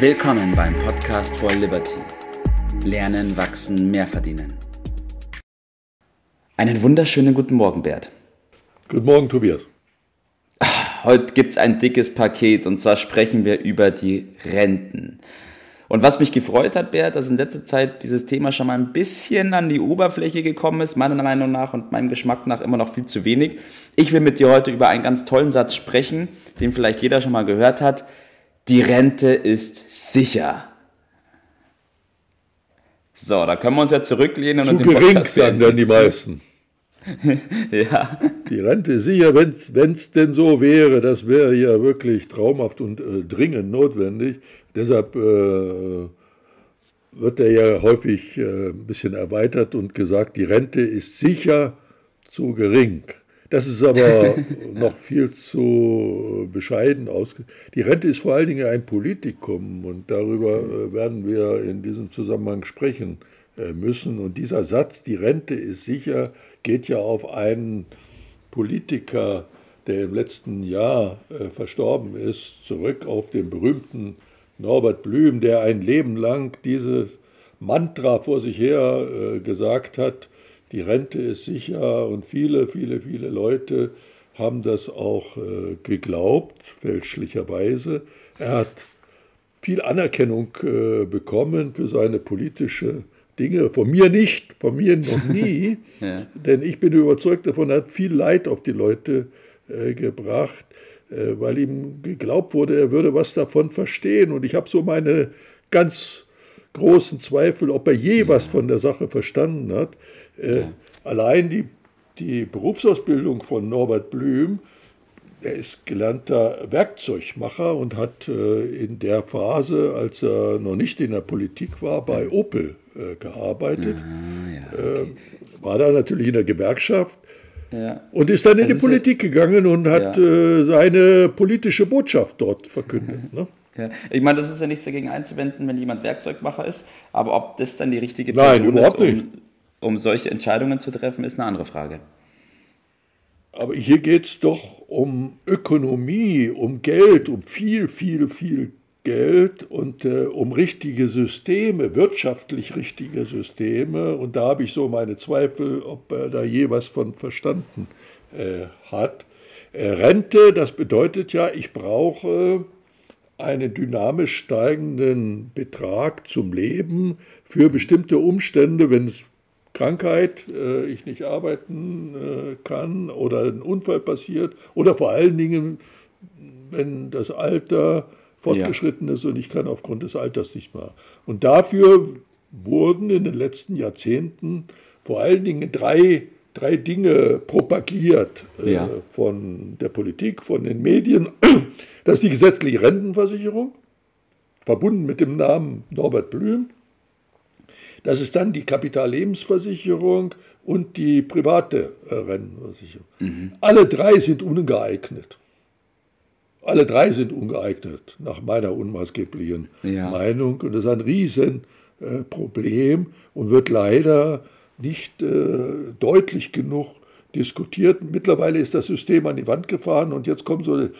Willkommen beim Podcast for Liberty. Lernen, wachsen, mehr verdienen. Einen wunderschönen guten Morgen, Bert. Guten Morgen, Tobias. Heute gibt es ein dickes Paket und zwar sprechen wir über die Renten. Und was mich gefreut hat, Bert, dass in letzter Zeit dieses Thema schon mal ein bisschen an die Oberfläche gekommen ist, meiner Meinung nach und meinem Geschmack nach immer noch viel zu wenig. Ich will mit dir heute über einen ganz tollen Satz sprechen, den vielleicht jeder schon mal gehört hat. Die Rente ist sicher. So, da können wir uns ja zurücklehnen zu und den gering, Podcast sagen dann die meisten. ja. Die Rente ist sicher, wenn es denn so wäre, das wäre ja wirklich traumhaft und äh, dringend notwendig. Deshalb äh, wird er ja häufig äh, ein bisschen erweitert und gesagt, die Rente ist sicher zu gering. Das ist aber noch viel zu bescheiden ausge. Die Rente ist vor allen Dingen ein Politikum und darüber äh, werden wir in diesem Zusammenhang sprechen äh, müssen. Und dieser Satz, die Rente ist sicher, geht ja auf einen Politiker, der im letzten Jahr äh, verstorben ist, zurück auf den berühmten Norbert Blüm, der ein Leben lang dieses Mantra vor sich her gesagt hat, die Rente ist sicher und viele, viele, viele Leute haben das auch äh, geglaubt, fälschlicherweise. Er hat viel Anerkennung äh, bekommen für seine politische Dinge. Von mir nicht, von mir noch nie, ja. denn ich bin überzeugt davon, er hat viel Leid auf die Leute äh, gebracht, äh, weil ihm geglaubt wurde, er würde was davon verstehen. Und ich habe so meine ganz großen Zweifel, ob er je ja. was von der Sache verstanden hat. Äh, ja. Allein die, die Berufsausbildung von Norbert Blüm, er ist gelernter Werkzeugmacher und hat äh, in der Phase, als er noch nicht in der Politik war, bei. Opel äh, gearbeitet. Aha, okay. war da natürlich in der Gewerkschaft. Ja. Und ist dann in also die Politik gegangen und hat ja. seine politische Botschaft dort verkündet. Ne? Ja. Ich meine, das ist ja nichts dagegen einzuwenden, wenn jemand Werkzeugmacher ist, aber ob das dann die richtige Person Nein, ist, um, um solche Entscheidungen zu treffen, ist eine andere Frage. Aber hier geht es doch um Ökonomie, um Geld, um viel, viel, viel Geld und äh, um richtige Systeme, wirtschaftlich richtige Systeme. Und da habe ich so meine Zweifel, ob er da je was von verstanden äh, hat. Äh, Rente, das bedeutet ja, ich brauche einen dynamisch steigenden Betrag zum Leben für bestimmte Umstände, wenn es Krankheit, äh, ich nicht arbeiten äh, kann oder ein Unfall passiert oder vor allen Dingen, wenn das Alter fortgeschritten ja. ist und ich kann aufgrund des Alters nicht mehr. Und dafür wurden in den letzten Jahrzehnten vor allen Dingen drei drei Dinge propagiert äh, ja. von der Politik, von den Medien. Das ist die gesetzliche Rentenversicherung, verbunden mit dem Namen Norbert Blüm. Das ist dann die Kapitallebensversicherung und die private äh, Rentenversicherung. Mhm. Alle drei sind ungeeignet. Alle drei sind ungeeignet, nach meiner unmaßgeblichen ja. Meinung. Und das ist ein Riesenproblem äh, und wird leider nicht äh, deutlich genug diskutiert. Mittlerweile ist das System an die Wand gefahren und jetzt kommen so äh,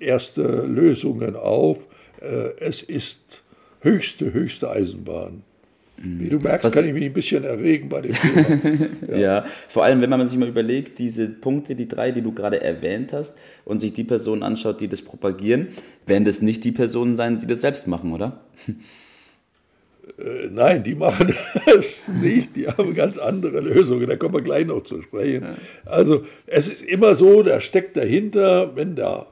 erste Lösungen auf. Äh, es ist höchste, höchste Eisenbahn. Wie du merkst, Was, kann ich mich ein bisschen erregen bei dem Thema. Ja. ja. vor allem, wenn man sich mal überlegt, diese Punkte, die drei, die du gerade erwähnt hast, und sich die Personen anschaut, die das propagieren, werden das nicht die Personen sein, die das selbst machen, oder? Äh, nein, die machen das nicht. Die haben ganz andere Lösungen. Da kommen wir gleich noch zu sprechen. Also es ist immer so, da steckt dahinter, wenn der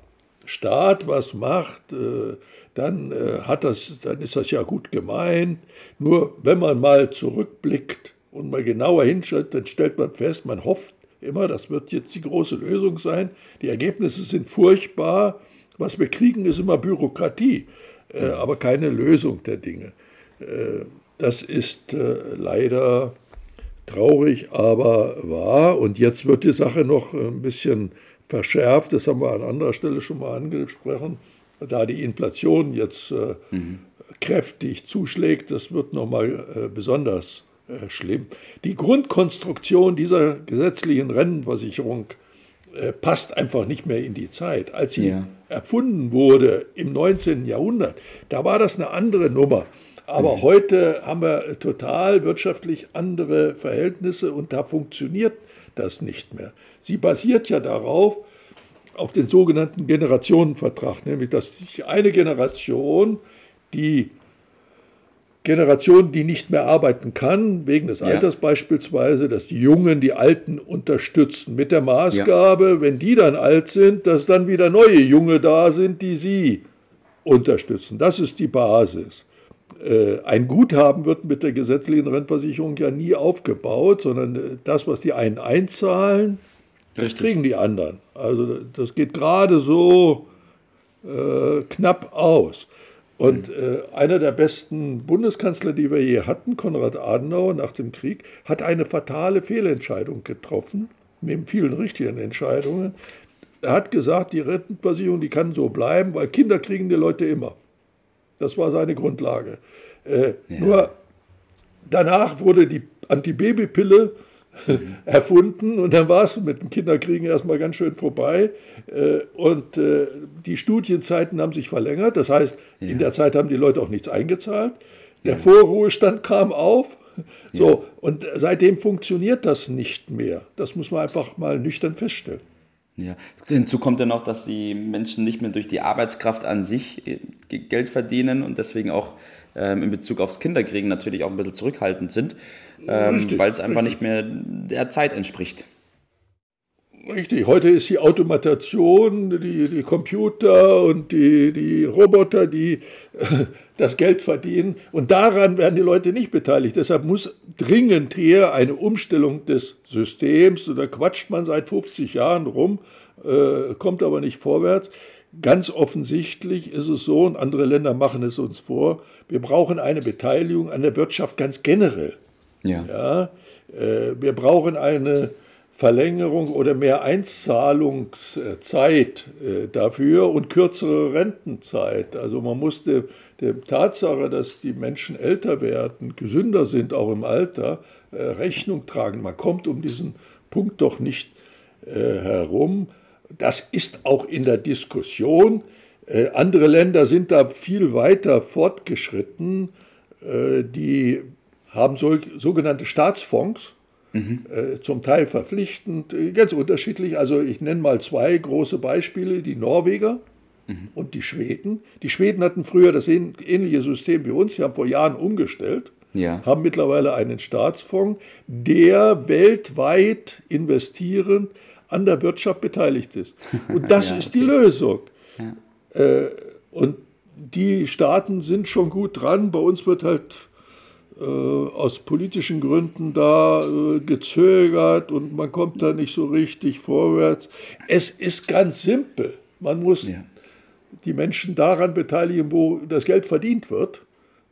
Staat was macht, äh, dann, äh, hat das, dann ist das ja gut gemeint. Nur wenn man mal zurückblickt und mal genauer hinschaut, dann stellt man fest, man hofft immer, das wird jetzt die große Lösung sein. Die Ergebnisse sind furchtbar. Was wir kriegen, ist immer Bürokratie, aber keine Lösung der Dinge. Äh, das ist äh, leider traurig, aber wahr. Und jetzt wird die Sache noch ein bisschen verschärft. Das haben wir an anderer Stelle schon mal angesprochen. Da die Inflation jetzt äh, mhm. kräftig zuschlägt, das wird nochmal besonders schlimm. Die Grundkonstruktion dieser gesetzlichen Rentenversicherung passt einfach nicht mehr in die Zeit. Als sie ja. erfunden wurde im 19. Jahrhundert, da war das eine andere Nummer. Aber mhm. heute haben wir total wirtschaftlich andere Verhältnisse und da funktioniert das nicht mehr. Sie basiert ja darauf, auf den sogenannten Generationenvertrag, nämlich dass sich eine Generation, die Generation, die nicht mehr arbeiten kann, wegen des Alters ja. beispielsweise, dass die Jungen die Alten unterstützen. Mit der Maßgabe, ja. wenn die dann alt sind, dass dann wieder neue Junge da sind, die sie unterstützen. Das ist die Basis. Äh, ein Guthaben wird mit der gesetzlichen Rentenversicherung ja nie aufgebaut, sondern äh, das, was die einen einzahlen, das kriegen die anderen. Also das geht gerade so äh, knapp aus. Und mhm. äh, einer der besten Bundeskanzler, die wir je hatten, Konrad Adenauer nach dem Krieg, hat eine fatale Fehlentscheidung getroffen, neben vielen richtigen Entscheidungen. Er hat gesagt, die Rentenversicherung, die kann so bleiben, weil Kinder kriegen die Leute immer. Das war seine Grundlage. Äh, ja. Nur danach wurde die Antibabypille mhm. erfunden und dann war es mit dem Kinderkriegen erstmal ganz schön vorbei. Äh, und äh, die Studienzeiten haben sich verlängert. Das heißt, ja. in der Zeit haben die Leute auch nichts eingezahlt. Der ja. Vorruhestand kam auf. So, und seitdem funktioniert das nicht mehr. Das muss man einfach mal nüchtern feststellen. Ja, hinzu kommt ja noch, dass die Menschen nicht mehr durch die Arbeitskraft an sich äh, Geld verdienen und deswegen auch ähm, in Bezug aufs Kinderkriegen natürlich auch ein bisschen zurückhaltend sind, ähm, weil es einfach nicht mehr der Zeit entspricht. Richtig, heute ist die Automation, die, die Computer und die, die Roboter, die äh, das Geld verdienen. Und daran werden die Leute nicht beteiligt. Deshalb muss dringend her eine Umstellung des Systems. da quatscht man seit 50 Jahren rum, äh, kommt aber nicht vorwärts. Ganz offensichtlich ist es so, und andere Länder machen es uns vor, wir brauchen eine Beteiligung an der Wirtschaft ganz generell. Ja. ja äh, wir brauchen eine Verlängerung oder mehr Einzahlungszeit äh, dafür und kürzere Rentenzeit. Also man musste der Tatsache, dass die Menschen älter werden, gesünder sind, auch im Alter, äh, Rechnung tragen. Man kommt um diesen Punkt doch nicht herum. Das ist auch in der Diskussion. Andere Länder sind da viel weiter fortgeschritten. Die haben sogenannte Staatsfonds, mhm. äh, zum Teil verpflichtend, äh, ganz unterschiedlich. Also ich nenne mal zwei große Beispiele, die Norweger mhm. und die Schweden. Die Schweden hatten früher das ähnliche System wie uns, sie haben vor Jahren umgestellt. Ja. haben mittlerweile einen Staatsfonds, der weltweit investierend an der Wirtschaft beteiligt ist. Und das ja, ist die Lösung. Ja. Äh, und die Staaten sind schon gut dran. Bei uns wird halt aus politischen Gründen da äh, gezögert und man kommt da nicht so richtig vorwärts. Es ist ganz simpel. Man muss ja. die Menschen daran beteiligen, wo das Geld verdient wird.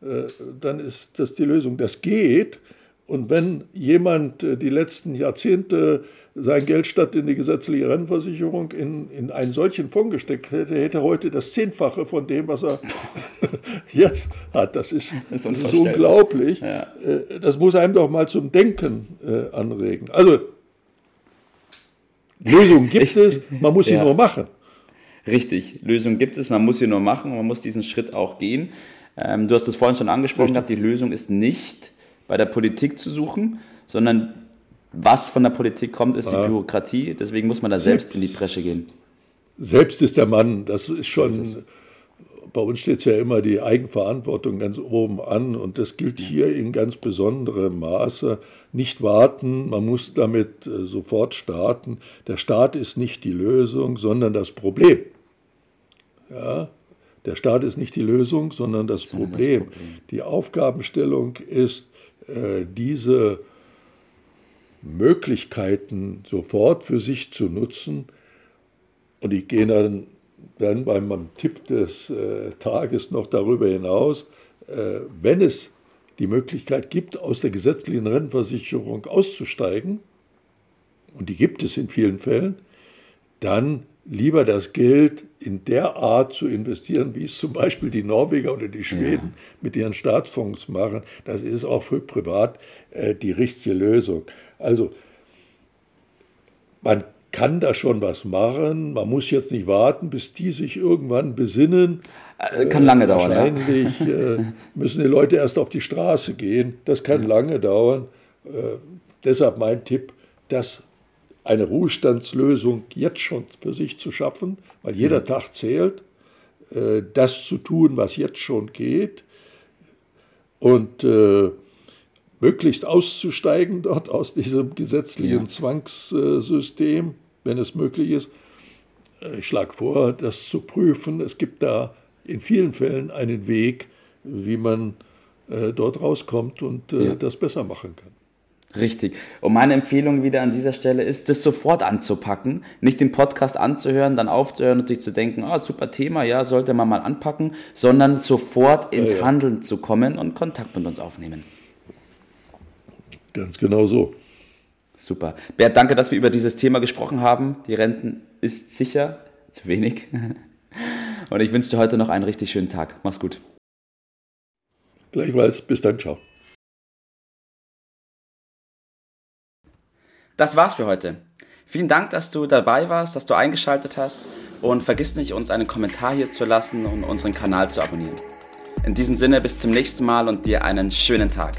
Äh, dann ist das die Lösung. Das geht. Und wenn jemand die letzten Jahrzehnte sein Geld statt in die gesetzliche Rentenversicherung in, in einen solchen Fonds gesteckt hätte, hätte heute das Zehnfache von dem, was er jetzt hat. Das ist, das ist, das ist unglaublich. Ja. Äh, das muss einem doch mal zum Denken äh, anregen. Also, Lösungen gibt ich, es, man muss sie ja. nur machen. Richtig, Lösungen gibt es, man muss sie nur machen, man muss diesen Schritt auch gehen. Ähm, du hast es vorhin schon angesprochen gehabt, die Lösung ist nicht bei der Politik zu suchen, sondern was von der Politik kommt, ist ja. die Bürokratie. Deswegen muss man da selbst in die Bresche gehen. Selbst ist der Mann. Das ist schon. So ist bei uns steht ja immer die Eigenverantwortung ganz oben an und das gilt hier in ganz besonderem Maße. Nicht warten, man muss damit äh, sofort starten. Der Staat ist nicht die Lösung, sondern das Problem. Ja, der Staat ist nicht die Lösung, sondern das, sondern Problem. das Problem. Die Aufgabenstellung ist, äh, diese Möglichkeiten sofort für sich zu nutzen. Und ich gehe dann, dann bei meinem Tipp des äh, Tages noch darüber hinaus, äh, wenn es die Möglichkeit gibt, aus der gesetzlichen Rentenversicherung auszusteigen, und die gibt es in vielen Fällen, dann lieber das Geld in der Art zu investieren, wie es zum Beispiel die Norweger oder die Schweden ja. mit ihren Staatsfonds machen. Das ist auch für privat äh, die richtige Lösung. Also man kann da schon was machen. Man muss jetzt nicht warten, bis die sich irgendwann besinnen. Äh, kann lange äh, dauern. Wahrscheinlich äh, müssen die Leute erst auf die Straße gehen. Das kann ja. lange dauern. Äh, deshalb mein Tipp, dass eine Ruhestandslösung jetzt schon für sich zu schaffen, weil jeder mhm. Tag zählt, äh, das zu tun, was jetzt schon geht und äh, möglichst auszusteigen dort aus diesem gesetzlichen ja. Zwangssystem, wenn es möglich ist. Ich schlage vor, das zu prüfen. Es gibt da in vielen Fällen einen Weg, wie man äh, dort rauskommt und äh, ja. das besser machen kann. Richtig. Und meine Empfehlung wieder an dieser Stelle ist, das sofort anzupacken, nicht den Podcast anzuhören, dann aufzuhören und sich zu denken, ah, super Thema, ja, sollte man mal anpacken, sondern sofort ins ja, ja. Handeln zu kommen und Kontakt mit uns aufnehmen. Ganz genau so. Super. Bert, danke, dass wir über dieses Thema gesprochen haben. Die Renten ist sicher zu wenig. Und ich wünsche dir heute noch einen richtig schönen Tag. Mach's gut. Gleichfalls. Bis dann. Ciao. Das war's für heute. Vielen Dank, dass du dabei warst, dass du eingeschaltet hast und vergiss nicht, uns einen Kommentar hier zu lassen und unseren Kanal zu abonnieren. In diesem Sinne, bis zum nächsten Mal und dir einen schönen Tag.